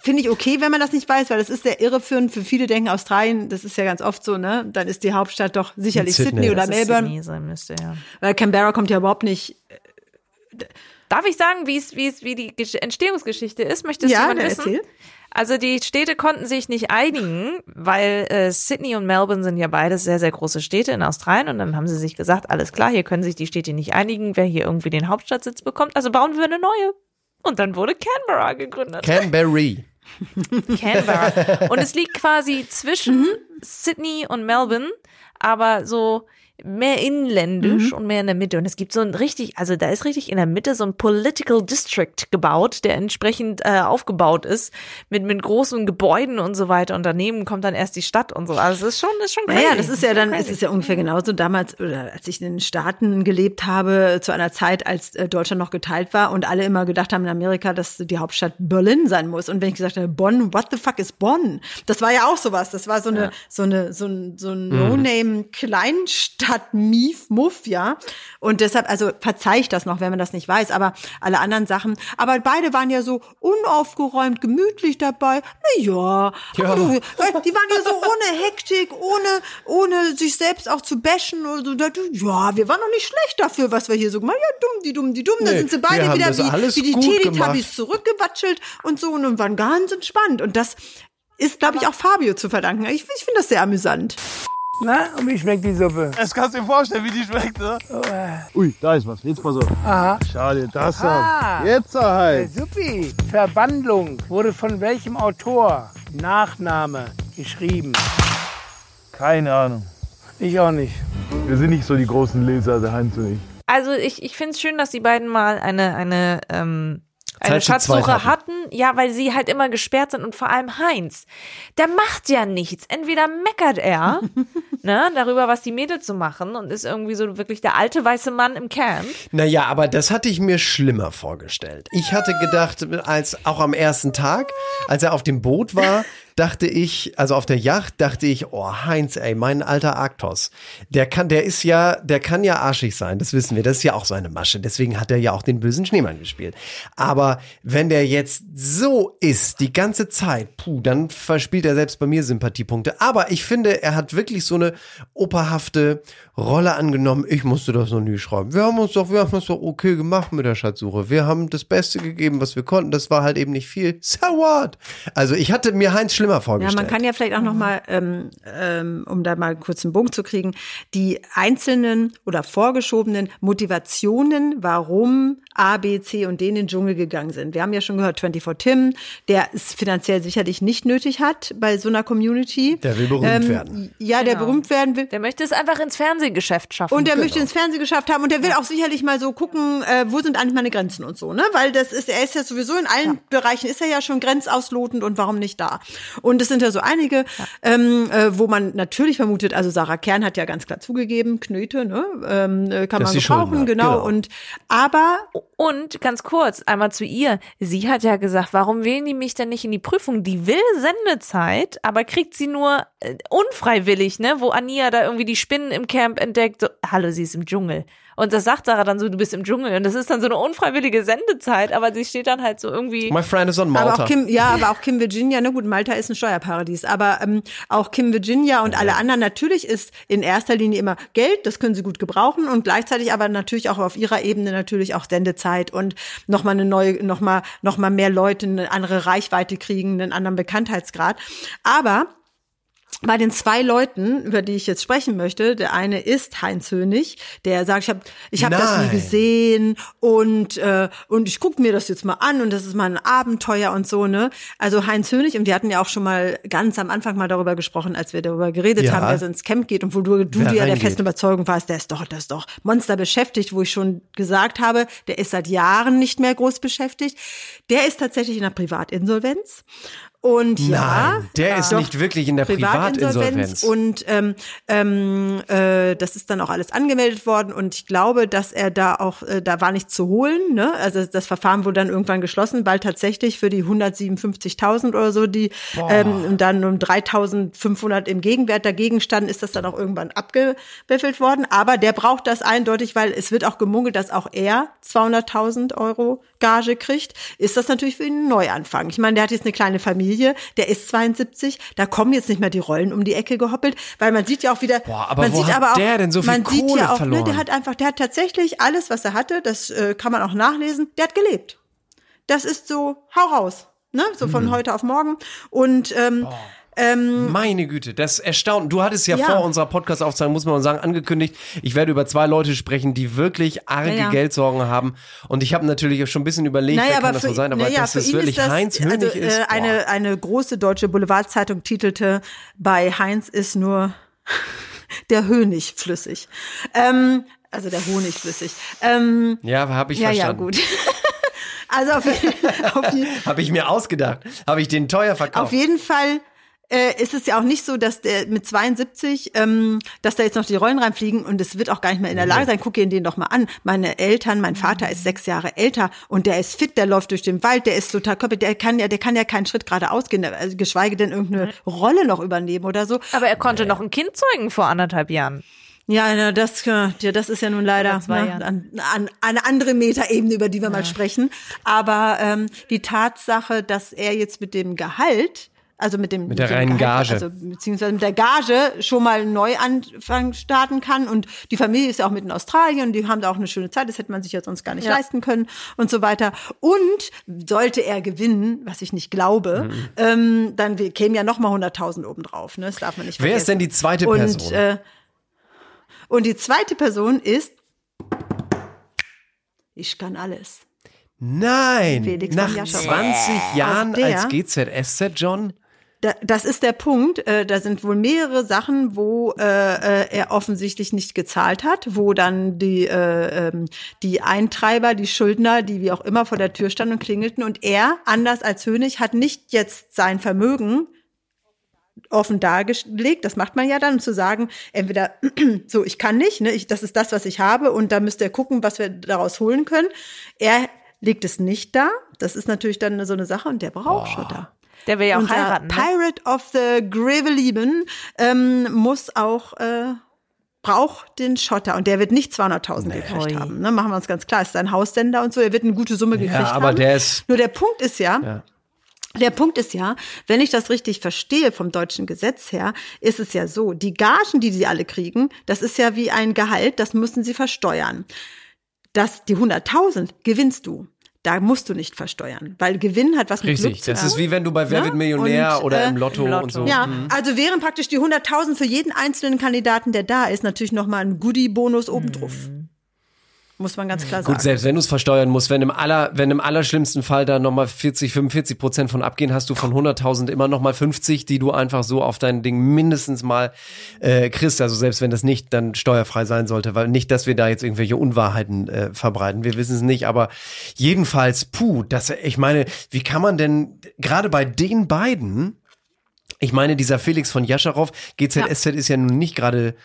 Finde ich okay, wenn man das nicht weiß, weil das ist sehr irreführend. Für viele denken Australien, das ist ja ganz oft so, ne? Dann ist die Hauptstadt doch sicherlich Sydney. Sydney, oder Das ist Melbourne. Sydney sein müsste, ja. Weil Canberra kommt ja überhaupt nicht. Darf ich sagen, wie es, wie es, wie die Gesch- Entstehungsgeschichte ist? Möchtest Ja, du mal wissen? erzähl. Also die Städte konnten sich nicht einigen, weil äh, Sydney und Melbourne sind ja beides sehr, sehr große Städte in Australien und dann haben sie sich gesagt, alles klar, hier können sich die Städte nicht einigen, wer hier irgendwie den Hauptstadtsitz bekommt, also bauen wir eine neue. Und dann wurde Canberra gegründet. Canberry. Canberra. Und es liegt quasi zwischen Sydney und Melbourne, aber so mehr inländisch und mehr in der Mitte. Und es gibt so ein richtig, also da ist richtig in der Mitte so ein Political District gebaut, der entsprechend äh, aufgebaut ist, mit, mit großen Gebäuden und so weiter. Und daneben kommt dann erst die Stadt und so. Also es ist schon, ist schon crazy. Naja, das ist ja dann, es ist ja ungefähr genauso damals, oder als ich in den Staaten gelebt habe, zu einer Zeit, als äh, Deutschland noch geteilt war und alle immer gedacht haben in Amerika, dass die Hauptstadt Berlin sein muss. Und wenn ich gesagt habe, Bonn, what the fuck ist Bonn? Das war ja auch sowas. Das war so eine, so eine, so ein, so ein No-Name Kleinstadt Mief, Muff, ja. Und deshalb, also verzeih ich das noch, wenn man das nicht weiß, aber alle anderen Sachen. Aber beide waren ja so unaufgeräumt, gemütlich dabei. Na ja, Ja. die waren ja so ohne Hektik, ohne, ohne sich selbst auch zu bashen oder so. Da- Ja, wir waren noch nicht schlecht dafür, was wir hier so gemacht haben. Ja, dumm, die dumm, die dumm. Da Nee, sind sie beide wieder wie, wie die Teletubbies zurückgewatschelt und so und waren ganz entspannt. Und das ist, glaube ich, auch Fabio zu verdanken. Ich, ich finde das sehr amüsant. Na, und wie schmeckt die Suppe? Das kannst du dir vorstellen, wie die schmeckt, ne? Ui, da ist was. Jetzt pass auf. Aha. Schau dir das an. Jetzt halt. Suppi, Verwandlung wurde von welchem Autor Nachname geschrieben? Keine Ahnung. Ich auch nicht. Wir sind nicht so die großen Leser, der Heinz und ich. Also ich, ich finde es schön, dass die beiden mal eine, eine, ähm, eine Schatzsuche hatten. hatten. Ja, weil sie halt immer gesperrt sind und vor allem Heinz, der macht ja nichts. Entweder meckert er ne, darüber, was die Mädels so machen und ist irgendwie so wirklich der alte weiße Mann im Camp. Naja, aber das hatte ich mir schlimmer vorgestellt. Ich hatte gedacht, als auch am ersten Tag, als er auf dem Boot war, dachte ich, also auf der Yacht, dachte ich, oh Heinz, ey, mein alter Arktos, der kann, der ist ja, der kann ja arschig sein, das wissen wir, das ist ja auch seine Masche, deswegen hat er ja auch den bösen Schneemann gespielt. Aber wenn der jetzt so ist, die ganze Zeit, puh, dann verspielt er selbst bei mir Sympathiepunkte. Aber ich finde, er hat wirklich so eine operhafte Rolle angenommen. Ich musste das noch nie schreiben. Wir haben uns doch, wir haben es doch okay gemacht mit der Schatzsuche. Wir haben das Beste gegeben, was wir konnten. Das war halt eben nicht viel. So what? Also ich hatte mir Heinz schlimmer Ja, vorgestellt. man kann ja vielleicht auch noch mal, ähm, ähm, um da mal kurz einen Bogen zu kriegen, die einzelnen oder vorgeschobenen Motivationen, warum A, B, C und D in den Dschungel gegangen sind. Wir haben ja schon gehört, 24 Tim, der es finanziell sicherlich nicht nötig hat bei so einer Community. Der will berühmt ähm, werden. Ja, der berühmt werden will. Der möchte es einfach ins Fernsehgeschäft schaffen. Und der Genau. möchte ins Fernsehen geschafft haben und der will auch sicherlich mal so gucken, äh, wo sind eigentlich meine Grenzen und so, ne? Weil das ist, er ist ja sowieso in allen Bereichen ist er ja schon grenzauslotend und warum nicht da? Und es sind ja so einige, ähm, äh, wo man natürlich vermutet, also Sarah Kern hat ja ganz klar zugegeben, Knöte, ne? Ähm, äh, kann Dass man gebrauchen, genau. genau. Und aber Und ganz kurz, einmal zu ihr. Sie hat ja gesagt, warum wählen die mich denn nicht in die Prüfung? Die will Sendezeit, aber kriegt sie nur äh, unfreiwillig, ne? Wo Ania da irgendwie die Spinnen im Camp entdeckt. So, Hallo, sie ist im Dschungel. Und das sagt Sarah dann so, du bist im Dschungel. Und das ist dann so eine unfreiwillige Sendezeit, aber sie steht dann halt so irgendwie. My friend is on Malta. Aber auch Kim, ja, aber auch Kim Virginia, na gut, Malta ist ein Steuerparadies, aber ähm, auch Kim Virginia und alle anderen, natürlich ist in erster Linie immer Geld, das können sie gut gebrauchen und gleichzeitig aber natürlich auch auf ihrer Ebene natürlich auch Sendezeit und nochmal eine neue, nochmal noch mal mehr Leute eine andere Reichweite kriegen, einen anderen Bekanntheitsgrad. Aber bei den zwei Leuten, über die ich jetzt sprechen möchte, der eine ist Heinz Hönig, der sagt, ich habe ich hab das nie gesehen und äh, und ich gucke mir das jetzt mal an und das ist mal ein Abenteuer und so ne. Also Heinz Hönig und wir hatten ja auch schon mal ganz am Anfang mal darüber gesprochen, als wir darüber geredet Ja. haben, wer so ins Camp geht und wo du, du dir ja der festen Überzeugung warst, der ist doch, der ist doch Monster beschäftigt, wo ich schon gesagt habe, der ist seit Jahren nicht mehr groß beschäftigt. Der ist tatsächlich in der Privatinsolvenz. Und ja, Nein, der ist doch, nicht wirklich in der Privatinsolvenz. Und ähm, ähm, äh, das ist dann auch alles angemeldet worden und ich glaube, dass er da auch, äh, da war nichts zu holen. Ne? Also das Verfahren wurde dann irgendwann geschlossen, weil tatsächlich für die 157.000 oder so, die ähm, dann um 3.500 im Gegenwert dagegen standen, ist das dann auch irgendwann abgewiffelt worden. Aber der braucht das eindeutig, weil es wird auch gemungelt, dass auch er 200.000 Euro Gage kriegt. Ist das natürlich für ihn ein Neuanfang. Ich meine, der hat jetzt eine kleine Familie, der ist 72, da kommen jetzt nicht mehr die Rollen um die Ecke gehoppelt, weil man sieht ja auch wieder, Boah, aber man wo sieht hat aber auch, der denn so viel man sieht Kohle ja auch, verloren? Ne, der hat einfach, der hat tatsächlich alles, was er hatte, das äh, kann man auch nachlesen, der hat gelebt. Das ist so, hau raus, ne, so von Mhm. heute auf morgen und ähm, ähm, Meine Güte, das erstaunt. Du hattest ja, Ja. vor unserer Podcast-Aufzeichnung, muss man sagen, angekündigt, ich werde über zwei Leute sprechen, die wirklich arge Ja, ja. Geldsorgen haben. Und ich habe natürlich schon ein bisschen überlegt, wer kann das so sein, aber naja, dass es wirklich das, Heinz Hönig also, ist. Äh, boah. eine, eine große deutsche Boulevardzeitung titelte, bei Heinz ist nur der Hönig flüssig. Ähm, also der Honig flüssig. Ähm, ja, habe ich ja, ja, verstanden. gut. also auf, auf, Habe ich mir ausgedacht. Habe ich den teuer verkauft. auf jeden Fall äh, ist es ja auch nicht so, dass der mit 72, ähm, dass da jetzt noch die Rollen reinfliegen und es wird auch gar nicht mehr in der Lage sein. Guck ihn den doch mal an. Meine Eltern, mein Vater ist sechs Jahre älter und der ist fit, der läuft durch den Wald, der ist total körperlich, der kann ja, der kann ja keinen Schritt geradeaus gehen, also geschweige denn irgendeine Rolle noch übernehmen oder so. Aber er konnte noch ein Kind zeugen vor anderthalb Jahren. Ja, das, äh, ja, das ist ja nun leider ne, an, an, eine andere Metaebene, über die wir mal sprechen. Aber ähm, die Tatsache, dass er jetzt mit dem Gehalt, also mit dem Mit der dem reinen Gehalt, Gage. also beziehungsweise mit der Gage schon mal einen Neuanfang starten kann und die Familie ist ja auch mit in Australien und die haben da auch eine schöne Zeit, das hätte man sich ja sonst gar nicht Ja. leisten können und so weiter. Und sollte er gewinnen, was ich nicht glaube, Mhm. ähm, dann kämen ja noch mal 100.000 obendrauf. Ne? Das darf man nicht Wer ist vergessen. denn die zweite und, Person? Äh, und die zweite Person ist, ich kann alles. Nein, Felix nach von Jaschow. 20 Jahren Auch der- als GZSZ, John? Da, das ist der Punkt. Äh, da sind wohl mehrere Sachen, wo äh, äh, er offensichtlich nicht gezahlt hat, wo dann die äh, ähm, die Eintreiber, die Schuldner, die wie auch immer vor der Tür standen und klingelten und er, anders als Hönig, hat nicht jetzt sein Vermögen offen dargelegt, das macht man ja dann, zu sagen, entweder so, ich kann nicht, ne, ich, das ist das, was ich habe und da müsst ihr gucken, was wir daraus holen können. Er legt es nicht da, das ist natürlich dann so eine Sache und der braucht Schotter. Der will ja auch Unser heiraten. Ne? Pirate of the Grevelieben ähm, muss auch äh, braucht den Schotter und der wird nicht 200.000 gekriegt Ui. haben. Ne? Machen wir uns ganz klar, ist ein Haussender und so, er wird eine gute Summe gekriegt Ja, aber haben. der ist. Nur der Punkt ist ja, Ja. der Punkt ist ja, wenn ich das richtig verstehe vom deutschen Gesetz her, ist es ja so, die Gagen, die sie alle kriegen, das ist ja wie ein Gehalt, das müssen sie versteuern. Das, die 100.000 gewinnst du. Da musst du nicht versteuern, weil Gewinn hat was mit Glück Richtig, zu das tun. ist wie wenn du bei Wer Ne? wird Millionär Und, oder äh, im Lotto, im Lotto. und so. Ja, Mhm. also wären praktisch die 100.000 für jeden einzelnen Kandidaten, der da ist, natürlich nochmal ein Goodie-Bonus obendrauf. Muss man ganz klar sagen. Gut, selbst wenn du es versteuern musst, wenn im aller, wenn im allerschlimmsten Fall da nochmal 40, 45 Prozent von abgehen, hast du von 100.000 immer nochmal 50, die du einfach so auf dein Ding mindestens mal äh, kriegst. Also selbst wenn das nicht dann steuerfrei sein sollte, weil nicht, dass wir da jetzt irgendwelche Unwahrheiten äh, verbreiten. Wir wissen es nicht, aber jedenfalls, puh, das, ich meine, wie kann man denn gerade bei den beiden, ich meine, dieser Felix von Jascharow, GZSZ ist ja nun nicht gerade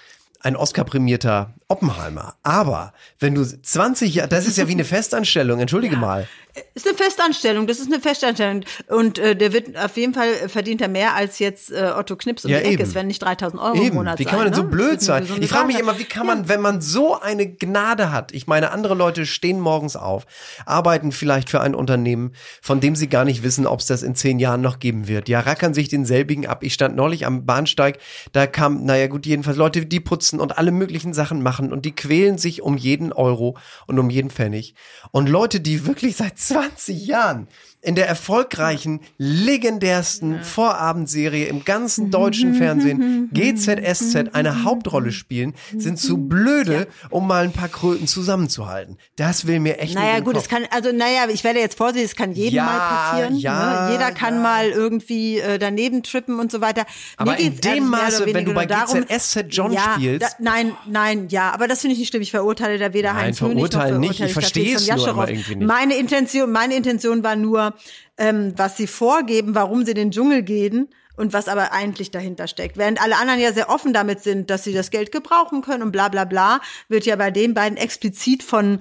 ein Oscar-prämierter Oppenheimer. Aber wenn du 20 Jahre, das ist ja wie eine Festanstellung, entschuldige mal. Ist eine Festanstellung, das ist eine Festanstellung. Und äh, der wird auf jeden Fall äh, verdient er mehr als jetzt äh, Otto Knips um Ja, die Ecke. Es werden nicht 3000 Euro im Eben, Monat wie kann man denn so ne? blöd sein? Ich frage mich immer, wie kann man, wenn man so eine Gnade hat? Ich meine, andere Leute stehen morgens auf, arbeiten vielleicht für ein Unternehmen, von dem sie gar nicht wissen, ob es das in zehn Jahren noch geben wird. Ja, rackern sich denselbigen ab. Ich stand neulich am Bahnsteig, da kam, naja gut, jedenfalls Leute, die putzen und alle möglichen Sachen machen und die quälen sich um jeden Euro und um jeden Pfennig. Und Leute, die wirklich seit 20 Jahren in der erfolgreichen, legendärsten Vorabendserie im ganzen deutschen Fernsehen, GZSZ, eine Hauptrolle spielen, sind zu blöde, um mal ein paar Kröten zusammenzuhalten. Das will mir echt nicht Naja, gut, es kann, also naja, ich werde jetzt vorsichtig, es kann jedem Ja, mal passieren. ja, ne? Jeder kann mal irgendwie äh, daneben trippen und so weiter. Aber Mir in dem mehr Maße, wenn du bei GZSZ John ja, spielst- Da, nein, nein, ja, aber das finde ich nicht schlimm. Ich verurteile da weder Nein, Heinz Hönig noch verurteilen nicht. verurteile Ich verstehe es nur irgendwie nicht. Meine Intention, meine Intention war nur, ähm, was sie vorgeben, warum sie den Dschungel gehen und was aber eigentlich dahinter steckt. Während alle anderen ja sehr offen damit sind, dass sie das Geld gebrauchen können und bla bla bla, wird ja bei den beiden explizit von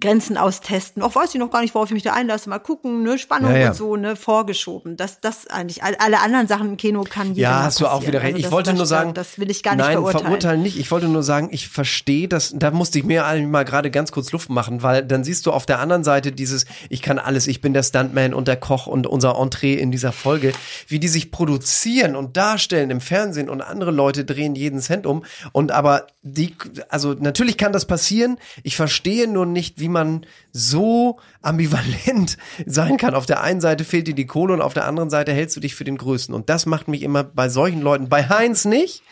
Grenzen austesten. Auch weiß ich noch gar nicht, worauf ich mich da einlasse. Mal gucken, ne, Spannung Ja, ja. und so, ne, vorgeschoben. Das, das eigentlich. All- Alle anderen Sachen im Kino kann jeder Ja, hast du auch wieder recht. Also Ich das, wollte das, nur sagen, das will ich gar nicht nein, verurteilen. nicht. Ich wollte nur sagen, ich verstehe das. Da musste ich mir mal gerade ganz kurz Luft machen, weil dann siehst du auf der anderen Seite dieses, ich kann alles, ich bin der Stuntman und der Koch und unser Entree in dieser Folge, wie die sich produzieren und darstellen im Fernsehen und andere Leute drehen jeden Cent um. Und aber die, also natürlich kann das passieren. Ich verstehe nur nicht, wie man so ambivalent sein kann. Auf der einen Seite fehlt dir die Kohle und auf der anderen Seite hältst du dich für den Größten. Und das macht mich immer bei solchen Leuten, bei Heinz nicht,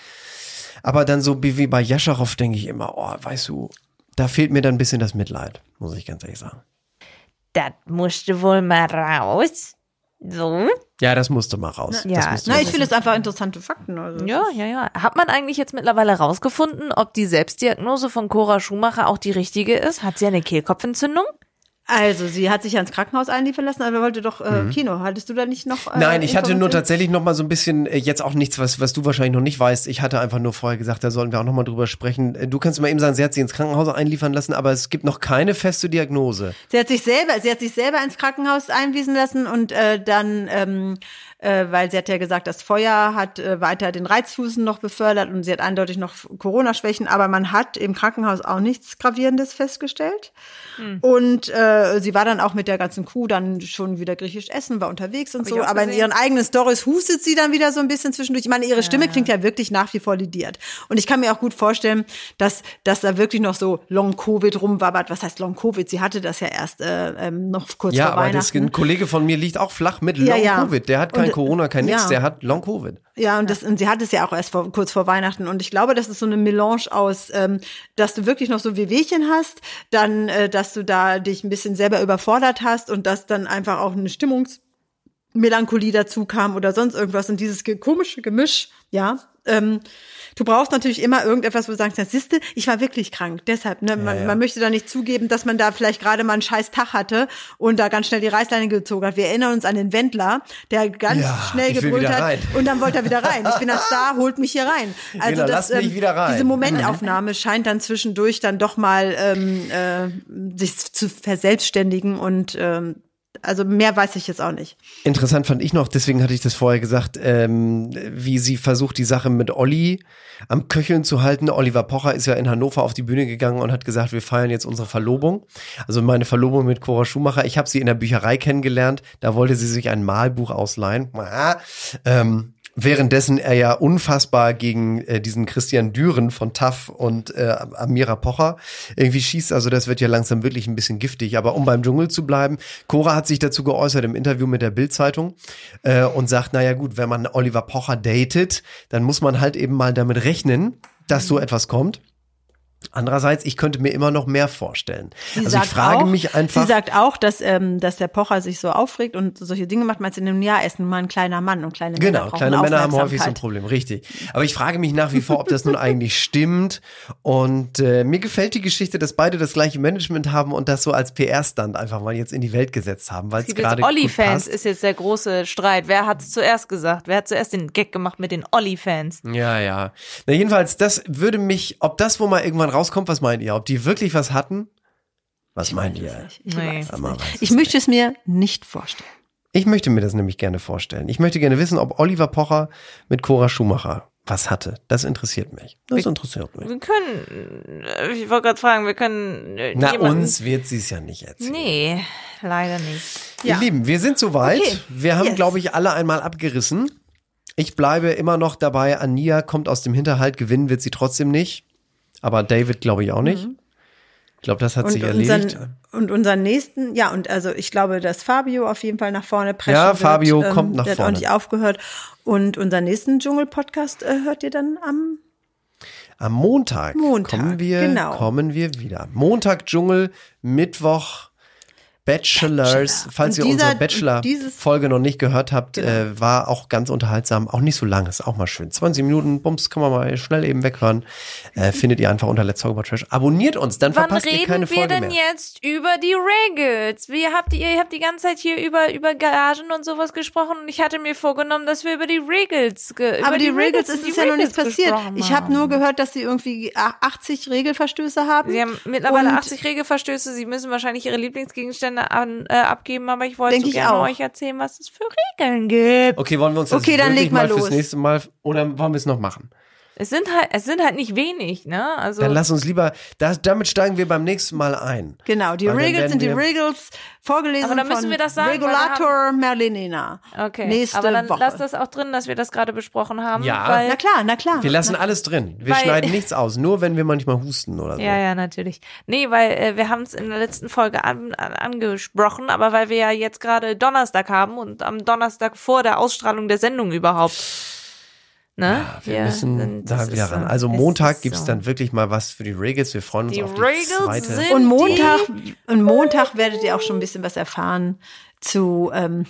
aber dann so wie wie bei Jascharow denke ich immer, oh, weißt du, da fehlt mir dann ein bisschen das Mitleid, muss ich ganz ehrlich sagen. Das musste wohl mal raus. So. Ja, das musste mal raus. das Ja, musste Na, ich finde es einfach interessante Fakten. Also. Ja, ja, ja. Hat man eigentlich jetzt mittlerweile rausgefunden, ob die Selbstdiagnose von Cora Schumacher auch die richtige ist? Hat sie eine Kehlkopfentzündung? Also, sie hat sich ja ins Krankenhaus einliefern lassen, aber wollte doch äh, Mhm. Kino. Hattest du da nicht noch? Äh, Nein, ich hatte nur tatsächlich noch mal so ein bisschen, äh, jetzt auch nichts, was, was du wahrscheinlich noch nicht weißt. Ich hatte einfach nur vorher gesagt, da sollten wir auch noch mal drüber sprechen. Äh, Du kannst mal eben sagen, sie hat sich ins Krankenhaus einliefern lassen, aber es gibt noch keine feste Diagnose. Sie hat sich selber, sie hat sich selber ins Krankenhaus einwiesen lassen und äh, dann, ähm, äh, weil sie hat ja gesagt, das Feuer hat äh, weiter den Reizfußen noch befördert und sie hat eindeutig noch Corona-Schwächen, aber man hat im Krankenhaus auch nichts Gravierendes festgestellt. Und äh, sie war dann auch mit der ganzen Crew dann schon wieder griechisch essen, war unterwegs und Hab so. Aber in ihren eigenen Stories hustet sie dann wieder so ein bisschen zwischendurch. Ich meine, ihre Stimme klingt ja wirklich nach wie vor lidiert. Und ich kann mir auch gut vorstellen, dass, dass da wirklich noch so Long-Covid rumwabbert. Was heißt Long-Covid? Sie hatte das ja erst äh, ähm, noch kurz ja, vor aber das, Weihnachten. ein Kollege von mir liegt auch flach mit Ja, ja. Long-Covid. Der hat kein Corona, kein nix, ja. der hat Long-Covid. Ja, und, das, und sie hat es ja auch erst vor, kurz vor Weihnachten. Und ich glaube, das ist so eine Melange aus, ähm, dass du wirklich noch so Wehwehchen hast, dann, äh, dass du da dich ein bisschen selber überfordert hast und dass dann einfach auch eine Stimmungsmelancholie dazu kam oder sonst irgendwas. Und dieses komische Gemisch, ja. Ähm, du brauchst natürlich immer irgendetwas, wo du sagst, siehste, ich war wirklich krank. Deshalb, ne, man, ja. man möchte da nicht zugeben, dass man da vielleicht gerade mal einen scheiß Tag hatte und da ganz schnell die Reißleine gezogen hat. Wir erinnern uns an den Wendler, der ganz Ja, schnell gebrüllt hat rein. und dann wollte er wieder rein. Ich bin der Star, holt mich hier rein. Also Genau, das, rein. diese Momentaufnahme scheint dann zwischendurch dann doch mal ähm, äh, sich zu verselbstständigen und ähm, also mehr weiß ich jetzt auch nicht. Interessant fand ich noch, deswegen hatte ich das vorher gesagt, ähm, wie sie versucht, die Sache mit Olli am Köcheln zu halten. Oliver Pocher ist ja in Hannover auf die Bühne gegangen und hat gesagt, wir feiern jetzt unsere Verlobung. Also meine Verlobung mit Cora Schumacher. Ich habe sie in der Bücherei kennengelernt. Da wollte sie sich ein Malbuch ausleihen. Ähm, Währenddessen er ja unfassbar gegen äh, diesen Christian Düren von TAF und äh, Amira Pocher irgendwie schießt. Also das wird ja langsam wirklich ein bisschen giftig. Aber um beim Dschungel zu bleiben, Cora hat sich dazu geäußert im Interview mit der Bild-Zeitung äh, und sagt, naja gut, wenn man Oliver Pocher datet, dann muss man halt eben mal damit rechnen, dass so etwas kommt. Andererseits, ich könnte mir immer noch mehr vorstellen. Sie also ich frage auch, mich einfach. Sie sagt auch, dass, ähm, dass der Pocher sich so aufregt und solche Dinge macht. Meinst du, in einem Jahr ist nun mal ein kleiner Mann und kleine Männer Genau, kleine Männer haben häufig so ein. Problem, richtig. Aber ich frage mich nach wie vor, ob das nun eigentlich stimmt. Und äh, mir gefällt die Geschichte, dass beide das gleiche Management haben und das so als PR-Stand einfach mal jetzt in die Welt gesetzt haben, weil es gerade Olli-Fans, ist jetzt der große Streit. Wer hat es zuerst gesagt? Wer hat zuerst den Gag gemacht mit den Olli-Fans? Ja, ja. Na, jedenfalls, das würde mich, ob das wo mal irgendwann rauskommt, was meint ihr? Ob die wirklich was hatten? Was meint ihr? Ich, Nee. ich möchte es mir nicht vorstellen. Ich möchte mir das nämlich gerne vorstellen. Ich möchte gerne wissen, ob Oliver Pocher mit Cora Schumacher was hatte. Das interessiert mich. Das interessiert mich. Wir können, äh, ich wollte gerade fragen, wir können äh, Na, jemanden- uns wird sie es ja nicht erzählen. Nee, leider nicht. Ihr Lieben, wir sind soweit. Okay. Wir haben, Yes. glaube ich, alle einmal abgerissen. Ich bleibe immer noch dabei. Ania kommt aus dem Hinterhalt. Gewinnen wird sie trotzdem nicht. Aber David glaube ich auch nicht. Ich glaube, das hat sich unseren, erledigt. und unseren nächsten, ja, und also ich glaube, dass Fabio auf jeden Fall nach vorne preschen Ja, wird. Fabio kommt nach der vorne. hat auch nicht aufgehört. Und unseren nächsten Dschungel-Podcast äh, hört ihr dann am Am Montag, Montag, kommen wir, genau. kommen wir wieder. Montag Dschungel, Mittwoch Bachelors. Falls Und ihr dieser- unsere Bachelor-Folge noch nicht gehört habt, Genau. äh, war auch ganz unterhaltsam. Auch nicht so lang, ist auch mal schön. 20 Minuten, Bums, kann man mal schnell eben weghören. Äh, findet ihr einfach unter Let's Talk About Trash. Abonniert uns, dann Wann verpasst ihr reden keine wir Folge denn mehr. jetzt über die Regals? Wie habt ihr, ihr habt die ganze Zeit hier über, über Garagen und sowas gesprochen und ich hatte mir vorgenommen, dass wir über die Regals, ge über Aber die, Regels und ist die es ja noch nichts passiert. Ich habe nur gehört, dass sie irgendwie 80 Regelverstöße haben. Sie haben mittlerweile Und 80 Regelverstöße. Sie müssen wahrscheinlich ihre Lieblingsgegenstände an, äh, abgeben, aber ich wollte so gerne auch. euch erzählen, was es für Regeln gibt. Okay, wollen wir uns das Okay, dann wirklich leg mal mal fürs nächste Mal oder wollen wir es noch machen? Es sind halt, es sind halt nicht wenig, ne? Also Dann lass uns lieber, das, damit steigen wir beim nächsten Mal ein. Genau, die Regels sind die Regels, vorgelesen Aber dann müssen von wir das sagen, Regulator Merlinina. okay. Nächste aber dann Woche. lass das auch drin, dass wir das gerade besprochen haben. Ja. weil, na klar, na klar. Wir lassen alles drin. Wir Weil- schneiden nichts aus, nur wenn wir manchmal husten oder so. Ja, ja, natürlich. Nee, weil äh, wir haben es in der letzten Folge an, an, angesprochen, aber weil wir ja jetzt gerade Donnerstag haben und am Donnerstag vor der Ausstrahlung der Sendung überhaupt. Ne? Wir müssen sind- da wieder ran. so. Also Es Montag ist gibt's so. dann wirklich mal was für die Regals. Wir freuen uns Die auf die Regals zweite. sind- Und Montag, und Montag werdet ihr auch schon ein bisschen was erfahren zu, ähm,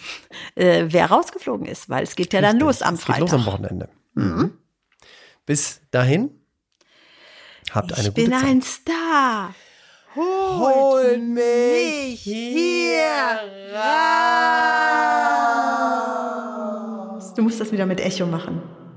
äh, wer rausgeflogen ist, weil es geht ja dann los am Es geht Freitag. los am Wochenende. Mhm. Bis dahin. Habt eine ich bin gute Zeit. ein Star. Hol mich hier raus. Du musst das wieder mit Echo machen.